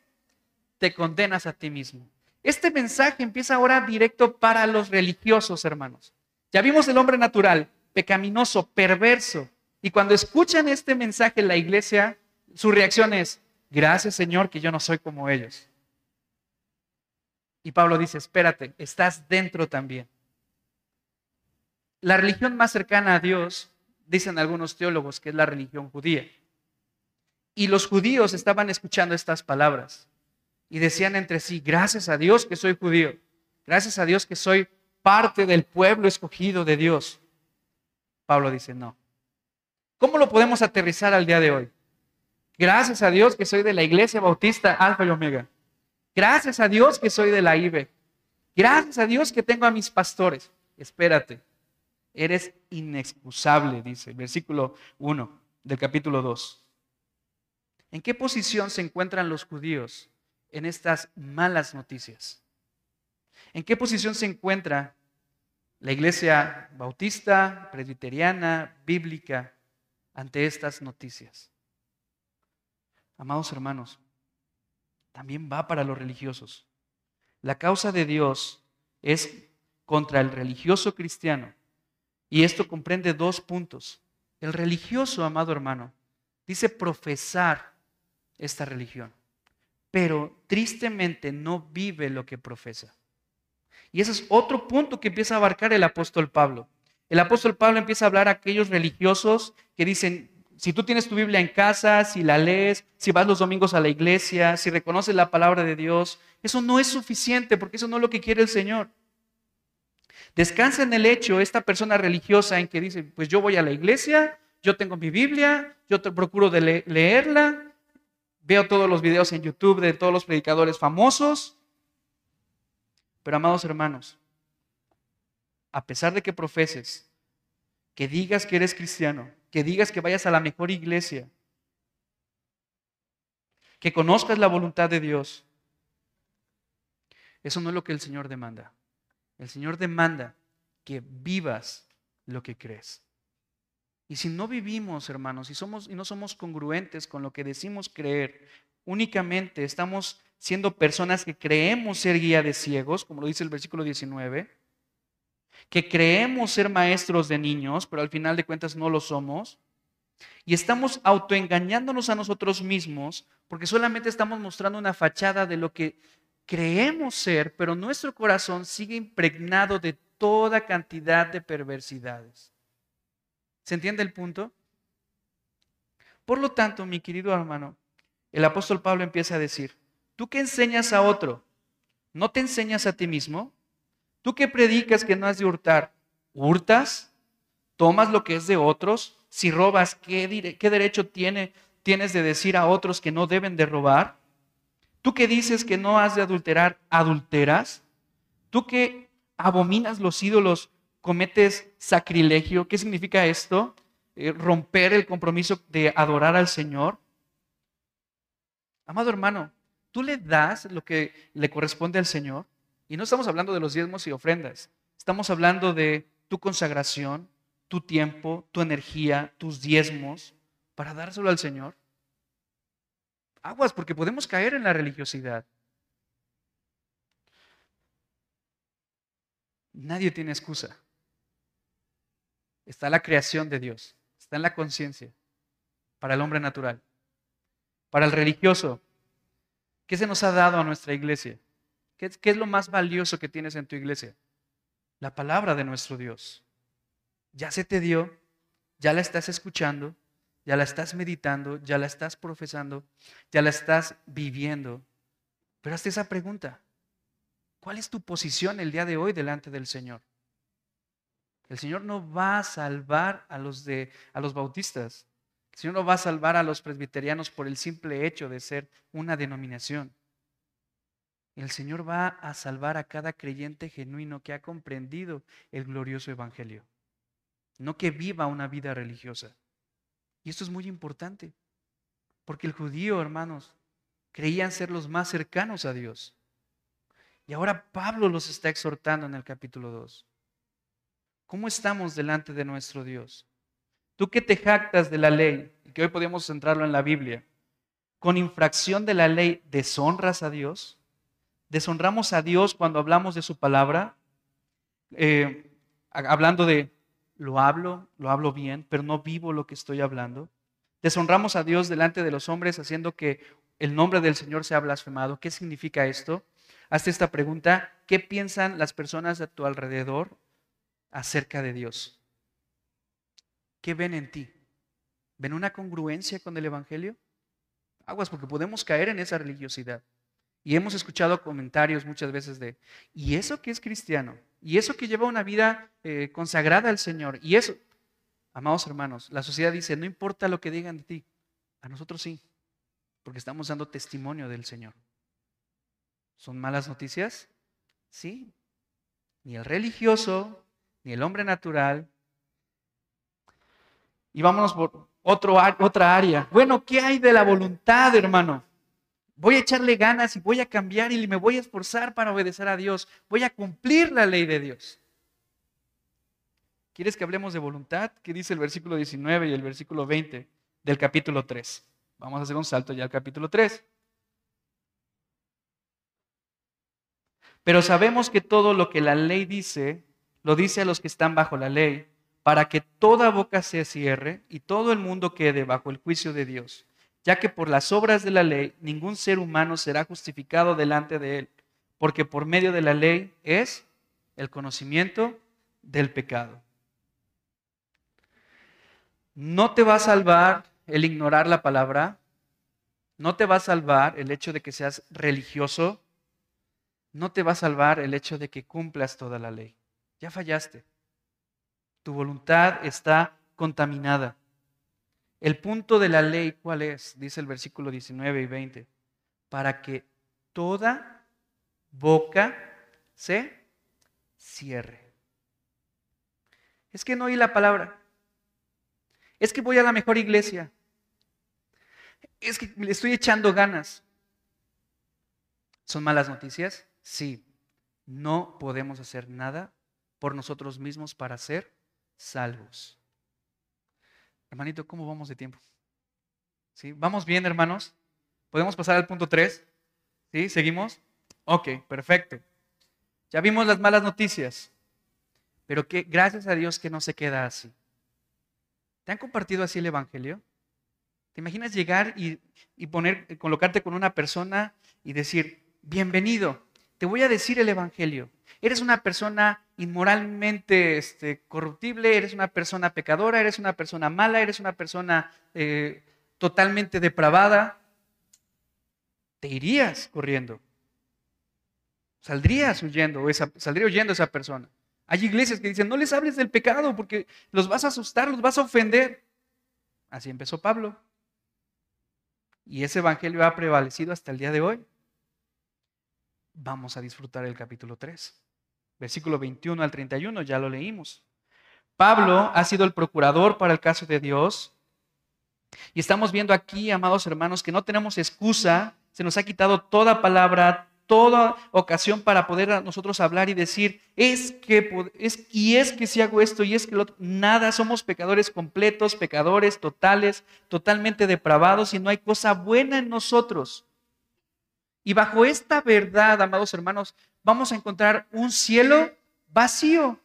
Te condenas a ti mismo. Este mensaje empieza ahora directo para los religiosos, hermanos. Ya vimos el hombre natural, pecaminoso, perverso. Y cuando escuchan este mensaje en la iglesia, su reacción es, gracias Señor que yo no soy como ellos. Y Pablo dice, espérate, estás dentro también. La religión más cercana a Dios, dicen algunos teólogos, que es la religión judía. Y los judíos estaban escuchando estas palabras y decían entre sí, gracias a Dios que soy judío, gracias a Dios que soy parte del pueblo escogido de Dios. Pablo dice, no. ¿Cómo lo podemos aterrizar al día de hoy? Gracias a Dios que soy de la iglesia bautista Alfa y Omega. Gracias a Dios que soy de la IBE. Gracias a Dios que tengo a mis pastores. Espérate, eres inexcusable, dice el versículo 1 del capítulo 2. ¿En qué posición se encuentran los judíos en estas malas noticias? ¿En qué posición se encuentra la iglesia bautista, presbiteriana, bíblica ante estas noticias? Amados hermanos, también va para los religiosos. La causa de Dios es contra el religioso cristiano. Y esto comprende dos puntos. El religioso, amado hermano, dice profesar esta religión, pero tristemente no vive lo que profesa. Y ese es otro punto que empieza a abarcar el apóstol Pablo. El apóstol Pablo empieza a hablar a aquellos religiosos que dicen, si tú tienes tu Biblia en casa, si la lees, si vas los domingos a la iglesia, si reconoces la palabra de Dios, eso no es suficiente porque eso no es lo que quiere el Señor. Descansa en el hecho esta persona religiosa en que dice, pues yo voy a la iglesia, yo tengo mi Biblia, yo te procuro leerla, Veo todos los videos en YouTube de todos los predicadores famosos. Pero amados hermanos, a pesar de que profeses, que digas que eres cristiano, que digas que vayas a la mejor iglesia, que conozcas la voluntad de Dios, eso no es lo que el Señor demanda. El Señor demanda que vivas lo que crees. Y si no vivimos, hermanos, y, somos, y no somos congruentes con lo que decimos creer, únicamente estamos siendo personas que creemos ser guía de ciegos, como lo dice el versículo 19, que creemos ser maestros de niños, pero al final de cuentas no lo somos, y estamos autoengañándonos a nosotros mismos porque solamente estamos mostrando una fachada de lo que creemos ser, pero nuestro corazón sigue impregnado de toda cantidad de perversidades. ¿Se entiende el punto? Por lo tanto, mi querido hermano, el apóstol Pablo empieza a decir, tú que enseñas a otro, ¿no te enseñas a ti mismo? Tú que predicas que no has de hurtar, ¿hurtas? ¿Tomas lo que es de otros? Si robas, ¿qué, derecho tiene, tienes de decir a otros que no deben de robar? ¿Tú que dices que no has de adulterar, adulteras? ¿Tú que abominas los ídolos, cometes sacrilegio. ¿Qué significa esto? Eh, romper el compromiso de adorar al Señor. Amado hermano, tú le das lo que le corresponde al Señor. Y no estamos hablando de los diezmos y ofrendas. Estamos hablando de tu consagración, tu tiempo, tu energía, tus diezmos para dárselo al Señor. Aguas, porque podemos caer en la religiosidad. Nadie tiene excusa está la creación de Dios, está en la conciencia para el hombre natural. Para el religioso, ¿Qué se nos ha dado a nuestra iglesia? ¿Qué, es lo más valioso que tienes en tu iglesia? La palabra de nuestro Dios. Ya se te dio, ya la estás escuchando, ya la estás meditando, ya la estás profesando, ya la estás viviendo. Pero hazte esa pregunta. ¿Cuál es tu posición el día de hoy delante del Señor? El Señor no va a salvar a los, bautistas. El Señor no va a salvar a los presbiterianos por el simple hecho de ser una denominación. El Señor va a salvar a cada creyente genuino que ha comprendido el glorioso Evangelio. No que viva una vida religiosa. Y esto es muy importante. Porque el judío, hermanos, creían ser los más cercanos a Dios. Y ahora Pablo los está exhortando en el capítulo 2. ¿Cómo estamos delante de nuestro Dios? Tú que te jactas de la ley, y que hoy podemos centrarlo en la Biblia, con infracción de la ley, ¿deshonras a Dios? ¿Deshonramos a Dios cuando hablamos de su palabra? Eh, hablando de, lo hablo, lo hablo bien, pero no vivo lo que estoy hablando. Deshonramos a Dios delante de los hombres haciendo que el nombre del Señor sea blasfemado. ¿Qué significa esto? Hazte esta pregunta. ¿Qué piensan las personas a tu alrededor acerca de Dios? ¿Qué ven en ti? ¿Ven una congruencia con el Evangelio? Aguas, porque podemos caer en esa religiosidad. Y hemos escuchado comentarios muchas veces de, ¿y eso que es cristiano? ¿Y eso que lleva una vida eh, consagrada al Señor? Y eso, amados hermanos, la sociedad dice, no importa lo que digan de ti, a nosotros sí, porque estamos dando testimonio del Señor. ¿Son malas noticias? Sí. Ni el religioso, ni el hombre natural. Y vámonos por otra área. Bueno, ¿qué hay de la voluntad, hermano? Voy a echarle ganas y voy a cambiar y me voy a esforzar para obedecer a Dios. Voy a cumplir la ley de Dios. ¿Quieres que hablemos de voluntad? ¿Qué dice el versículo 19 y el versículo 20 del capítulo 3? Vamos a hacer un salto ya al capítulo 3. Pero sabemos que todo lo que la ley dice, lo dice a los que están bajo la ley, para que toda boca se cierre y todo el mundo quede bajo el juicio de Dios ya que por las obras de la ley ningún ser humano será justificado delante de él, porque por medio de la ley es el conocimiento del pecado. No te va a salvar el ignorar la palabra, no te va a salvar el hecho de que seas religioso, no te va a salvar el hecho de que cumplas toda la ley. Ya fallaste. Tu voluntad está contaminada. El punto de la ley, ¿cuál es? Dice el versículo 19 y 20. Para que toda boca se cierre. Es que no oí la palabra. Es que voy a la mejor iglesia. Es que le estoy echando ganas. ¿Son malas noticias? Sí. No podemos hacer nada por nosotros mismos para ser salvos. Hermanito, ¿cómo vamos de tiempo? ¿Sí? ¿Vamos bien, hermanos? ¿Podemos pasar al punto 3? ¿Sí? ¿Seguimos? Ok, perfecto. Ya vimos las malas noticias, pero que gracias a Dios que no se queda así. ¿Te han compartido así el Evangelio? ¿Te imaginas llegar y, y poner, colocarte con una persona y decir, bienvenido, te voy a decir el Evangelio. Eres una persona inmoralmente este, corruptible, eres una persona pecadora, eres una persona mala, eres una persona eh, totalmente depravada. Te irías corriendo. Saldrías huyendo, esa, saldría huyendo esa persona. Hay iglesias que dicen, no les hables del pecado porque los vas a asustar, los vas a ofender. Así empezó Pablo. Y ese evangelio ha prevalecido hasta el día de hoy vamos a disfrutar el capítulo 3. Versículo 21 al 31, ya lo leímos. Pablo ha sido el procurador para el caso de Dios. Y estamos viendo aquí, amados hermanos, que no tenemos excusa, se nos ha quitado toda palabra, toda ocasión para poder nosotros hablar y decir, es que, es, y es que si hago esto, y es que lo otro, nada, somos pecadores completos, pecadores totales, totalmente depravados, y no hay cosa buena en nosotros. Y bajo esta verdad, amados hermanos, vamos a encontrar un cielo vacío.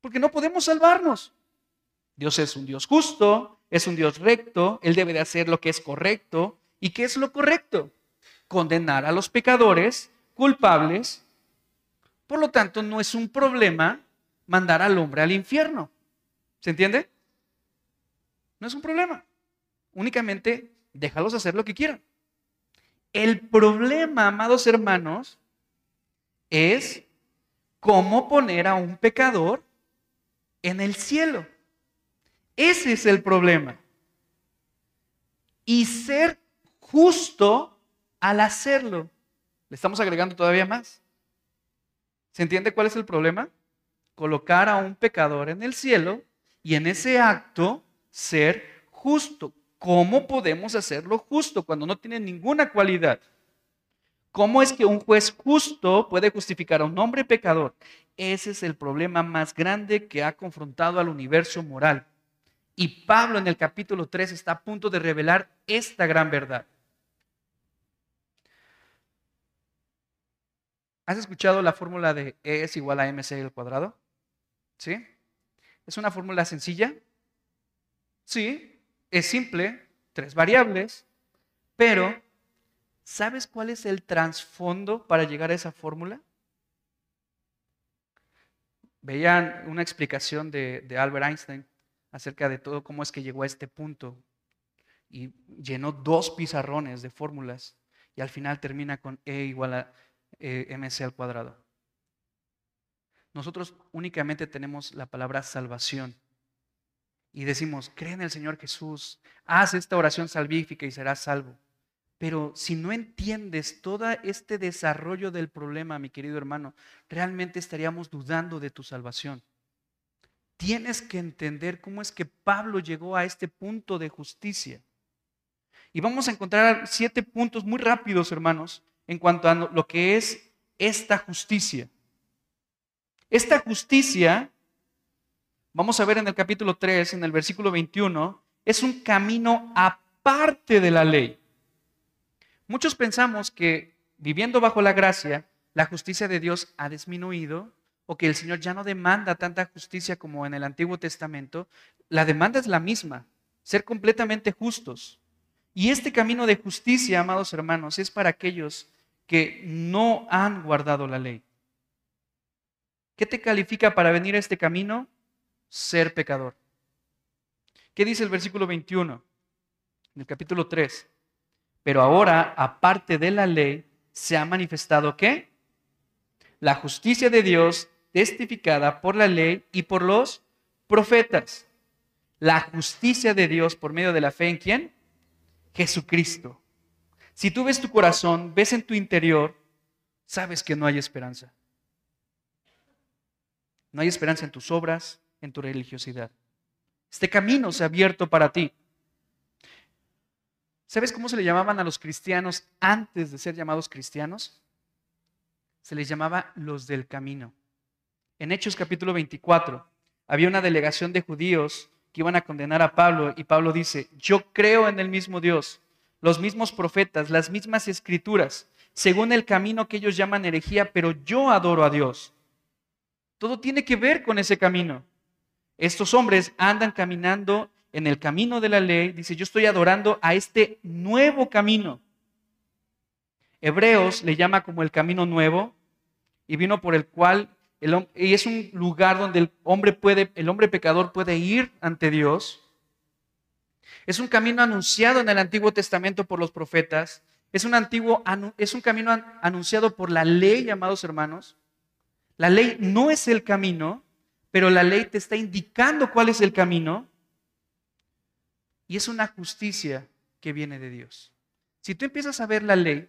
Porque no podemos salvarnos. Dios es un Dios justo, es un Dios recto, Él debe de hacer lo que es correcto ¿Y qué es lo correcto? Condenar a los pecadores culpables. Por lo tanto, no es un problema mandar al hombre al infierno. ¿Se entiende? No es un problema. Únicamente déjalos hacer lo que quieran. El problema, amados hermanos, es cómo poner a un pecador en el cielo. Ese es el problema. Y ser justo al hacerlo. Le estamos agregando todavía más. ¿Se entiende cuál es el problema? Colocar a un pecador en el cielo y en ese acto ser justo. ¿Cómo podemos hacerlo justo cuando no tiene ninguna cualidad? ¿Cómo es que un juez justo puede justificar a un hombre pecador? Ese es el problema más grande que ha confrontado al universo moral. Y Pablo en el capítulo 3 está a punto de revelar esta gran verdad. ¿Has escuchado la fórmula de E es igual a mc al cuadrado? ¿Sí? ¿Es una fórmula sencilla? Sí, es simple, tres variables, pero ¿sabes cuál es el trasfondo para llegar a esa fórmula? Veían una explicación de, Albert Einstein acerca de todo cómo es que llegó a este punto y llenó dos pizarrones de fórmulas y al final termina con E igual a eh, mc al cuadrado. Nosotros únicamente tenemos la palabra salvación y decimos, cree en el Señor Jesús, haz esta oración salvífica y serás salvo. Pero si no entiendes todo este desarrollo del problema, mi querido hermano, realmente estaríamos dudando de tu salvación. Tienes que entender cómo es que Pablo llegó a este punto de justicia. Y vamos a encontrar siete puntos muy rápidos, hermanos, en cuanto a lo que es esta justicia. Esta justicia vamos a ver en el capítulo 3, en el versículo 21, es un camino aparte de la ley. Muchos pensamos que viviendo bajo la gracia, la justicia de Dios ha disminuido o que el Señor ya no demanda tanta justicia como en el Antiguo Testamento. La demanda es la misma, ser completamente justos. Y este camino de justicia, amados hermanos, es para aquellos que no han guardado la ley. ¿Qué te califica para venir a este camino? Ser pecador. ¿Qué dice el versículo 21 en el capítulo 3? Pero ahora, aparte de la ley, se ha manifestado qué? La justicia de Dios testificada por la ley y por los profetas. La justicia de Dios por medio de la fe en quién? Jesucristo. Si tú ves tu corazón, ves en tu interior, sabes que no hay esperanza. No hay esperanza en tus obras, en tu religiosidad. Este camino se ha abierto para ti. ¿Sabes cómo se le llamaban a los cristianos antes de ser llamados cristianos? Se les llamaba los del camino. En Hechos capítulo 24 había una delegación de judíos que iban a condenar a Pablo y Pablo dice, yo creo en el mismo Dios, los mismos profetas, las mismas escrituras, según el camino que ellos llaman herejía, pero yo adoro a Dios. Todo tiene que ver con ese camino. Estos hombres andan caminando en el camino de la ley. Dice, yo estoy adorando a este nuevo camino. Hebreos le llama como el camino nuevo y vino por el cual el, y es un lugar donde el hombre puede, el hombre pecador puede ir ante Dios. Es un camino anunciado en el Antiguo Testamento por los profetas. Es un, antiguo, es un camino anunciado por la ley, amados hermanos. La ley no es el camino, pero la ley te está indicando cuál es el camino y es una justicia que viene de Dios. Si tú empiezas a ver la ley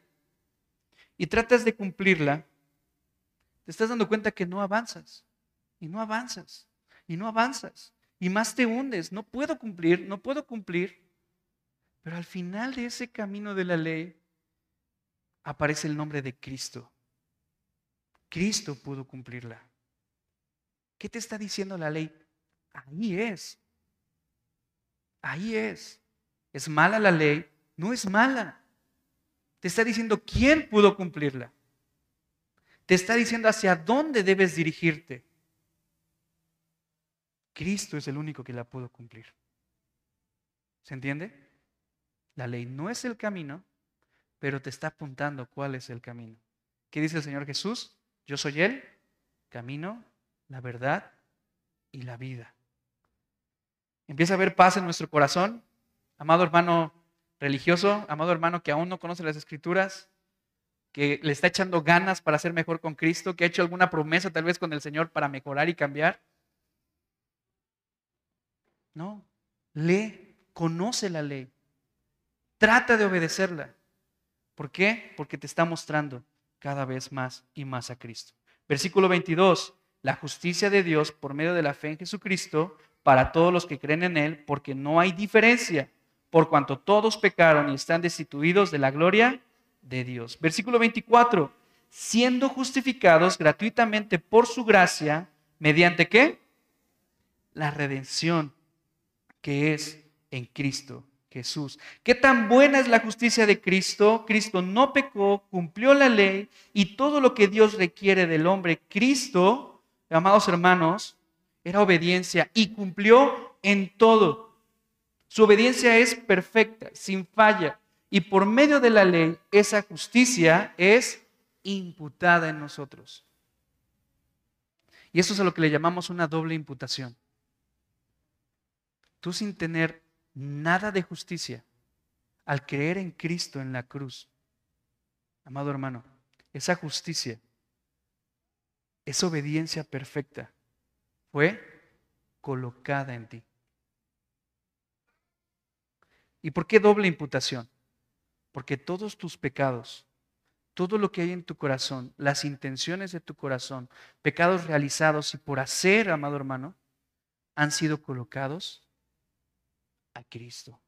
y tratas de cumplirla, te estás dando cuenta que no avanzas y no avanzas y no avanzas y más te hundes. No puedo cumplir, no puedo cumplir. Pero al final de ese camino de la ley aparece el nombre de Cristo. Cristo pudo cumplirla. ¿Qué te está diciendo la ley? Ahí es. Ahí es. ¿Es mala la ley? No es mala. Te está diciendo quién pudo cumplirla. Te está diciendo hacia dónde debes dirigirte. Cristo es el único que la pudo cumplir. ¿Se entiende? La ley no es el camino, pero te está apuntando cuál es el camino. ¿Qué dice el Señor Jesús? Yo soy el camino, la verdad y la vida. Empieza a haber paz en nuestro corazón. Amado hermano religioso, amado hermano que aún no conoce las escrituras, que le está echando ganas para ser mejor con Cristo, que ha hecho alguna promesa tal vez con el Señor para mejorar y cambiar. No, lee, conoce la ley, trata de obedecerla. ¿Por qué? Porque te está mostrando cada vez más y más a Cristo. Versículo 22, la justicia de Dios por medio de la fe en Jesucristo para todos los que creen en Él, porque no hay diferencia, por cuanto todos pecaron y están destituidos de la gloria de Dios. Versículo 24, siendo justificados gratuitamente por su gracia, mediante qué? La redención que es en Cristo Jesús. ¿Qué tan buena es la justicia de Cristo? Cristo no pecó, cumplió la ley y todo lo que Dios requiere del hombre. Cristo, amados hermanos, era obediencia y cumplió en todo. Su obediencia es perfecta, sin falla. Y por medio de la ley, esa justicia es imputada en nosotros. Y eso es a lo que le llamamos una doble imputación. Tú sin tener nada de justicia, al creer en Cristo en la cruz, amado hermano, esa justicia, esa obediencia perfecta, fue colocada en ti. ¿Y por qué doble imputación? Porque todos tus pecados, todo lo que hay en tu corazón, las intenciones de tu corazón, pecados realizados y por hacer, amado hermano, han sido colocados a Cristo.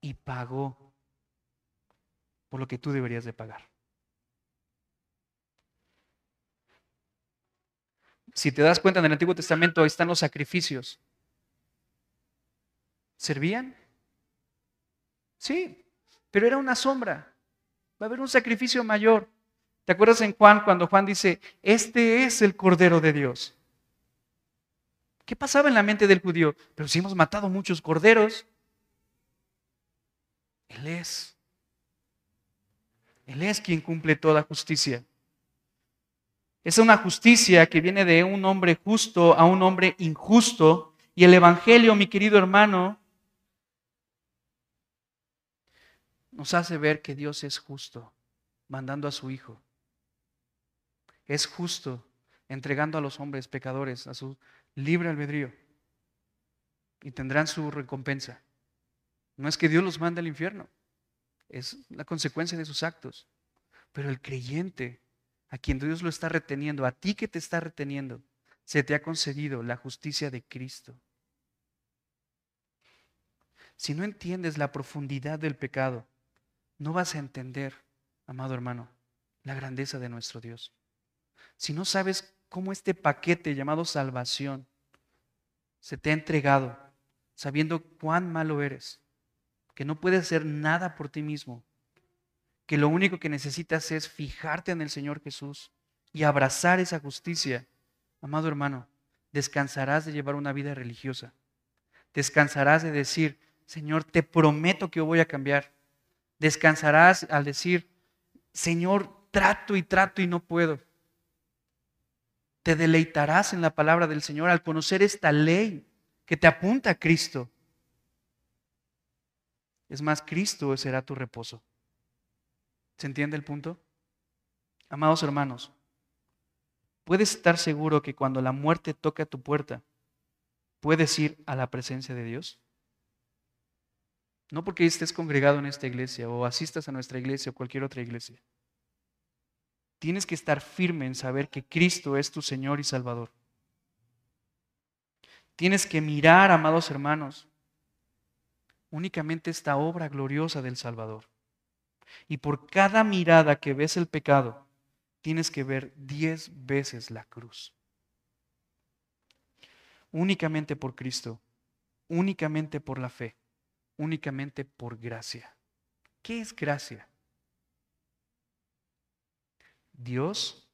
Y pagó por lo que tú deberías de pagar. Si te das cuenta en el Antiguo Testamento, ahí están los sacrificios. ¿Servían? Sí, pero era una sombra. Va a haber un sacrificio mayor. ¿Te acuerdas en Juan cuando Juan dice, este es el Cordero de Dios? ¿Qué pasaba en la mente del judío? Pero si hemos matado muchos corderos, Él es. Él es quien cumple toda justicia. Es una justicia que viene de un hombre justo a un hombre injusto. Y el Evangelio, mi querido hermano, nos hace ver que Dios es justo, mandando a su Hijo. Es justo, entregando a los hombres pecadores a su libre albedrío. Y tendrán su recompensa. No es que Dios los mande al infierno, es la consecuencia de sus actos. Pero el creyente a quien Dios lo está reteniendo, a ti que te está reteniendo, se te ha concedido la justicia de Cristo. Si no entiendes la profundidad del pecado, no vas a entender, amado hermano, la grandeza de nuestro Dios. Si no sabes cómo este paquete llamado salvación se te ha entregado, sabiendo cuán malo eres, que no puedes hacer nada por ti mismo, que lo único que necesitas es fijarte en el Señor Jesús y abrazar esa justicia, amado hermano, descansarás de llevar una vida religiosa. Descansarás de decir, Señor, te prometo que yo voy a cambiar. Descansarás al decir, Señor, trato y trato y no puedo. Te deleitarás en la palabra del Señor al conocer esta ley que te apunta a Cristo. Es más, Cristo será tu reposo. ¿Se entiende el punto? Amados hermanos, puedes estar seguro que cuando la muerte toque a tu puerta, puedes ir a la presencia de Dios. No porque estés congregado en esta iglesia o asistas a nuestra iglesia o cualquier otra iglesia. Tienes que estar firme en saber que Cristo es tu Señor y Salvador. Tienes que mirar, amados hermanos, únicamente esta obra gloriosa del Salvador. Y por cada mirada que ves el pecado, tienes que ver diez veces la cruz. Únicamente por Cristo, únicamente por la fe, únicamente por gracia. ¿Qué es gracia? Dios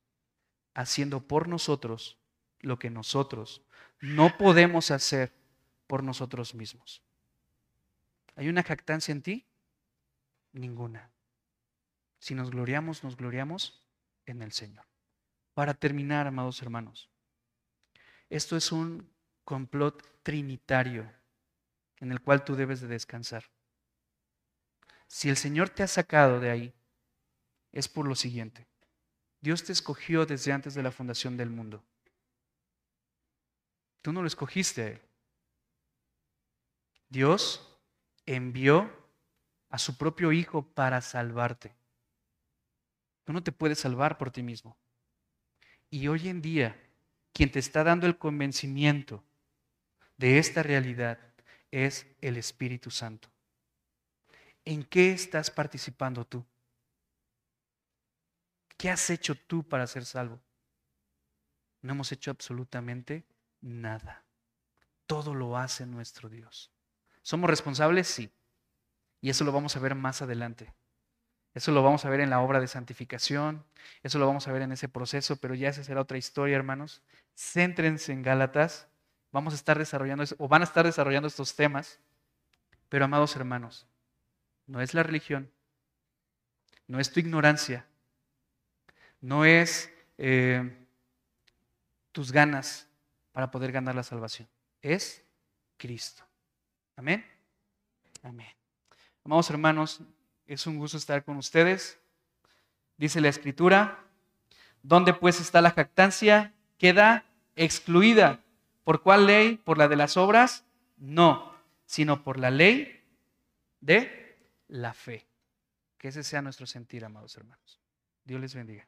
haciendo por nosotros lo que nosotros no podemos hacer por nosotros mismos. ¿Hay una jactancia en ti? Ninguna. Si nos gloriamos, nos gloriamos en el Señor. Para terminar, amados hermanos, esto es un complot trinitario en el cual tú debes de descansar. Si el Señor te ha sacado de ahí, es por lo siguiente. Dios te escogió desde antes de la fundación del mundo. Tú no lo escogiste. Dios envió a su propio Hijo para salvarte. Tú no te puedes salvar por ti mismo. Y hoy en día, quien te está dando el convencimiento de esta realidad es el Espíritu Santo. ¿En qué estás participando tú? ¿Qué has hecho tú para ser salvo? No hemos hecho absolutamente nada. Todo lo hace nuestro Dios. ¿Somos responsables? Sí. Y eso lo vamos a ver más adelante. Eso lo vamos a ver en la obra de santificación, eso lo vamos a ver en ese proceso, pero ya esa será otra historia, hermanos. Céntrense en Gálatas, vamos a estar desarrollando, o van a estar desarrollando estos temas, pero amados hermanos, no es la religión, no es tu ignorancia, no es eh, tus ganas para poder ganar la salvación, es Cristo. Amén. Amén. Amados hermanos, es un gusto estar con ustedes. Dice la escritura, ¿dónde pues está la jactancia? Queda excluida. ¿Por cuál ley? ¿Por la de las obras? No, sino por la ley de la fe. Que ese sea nuestro sentir, amados hermanos. Dios les bendiga.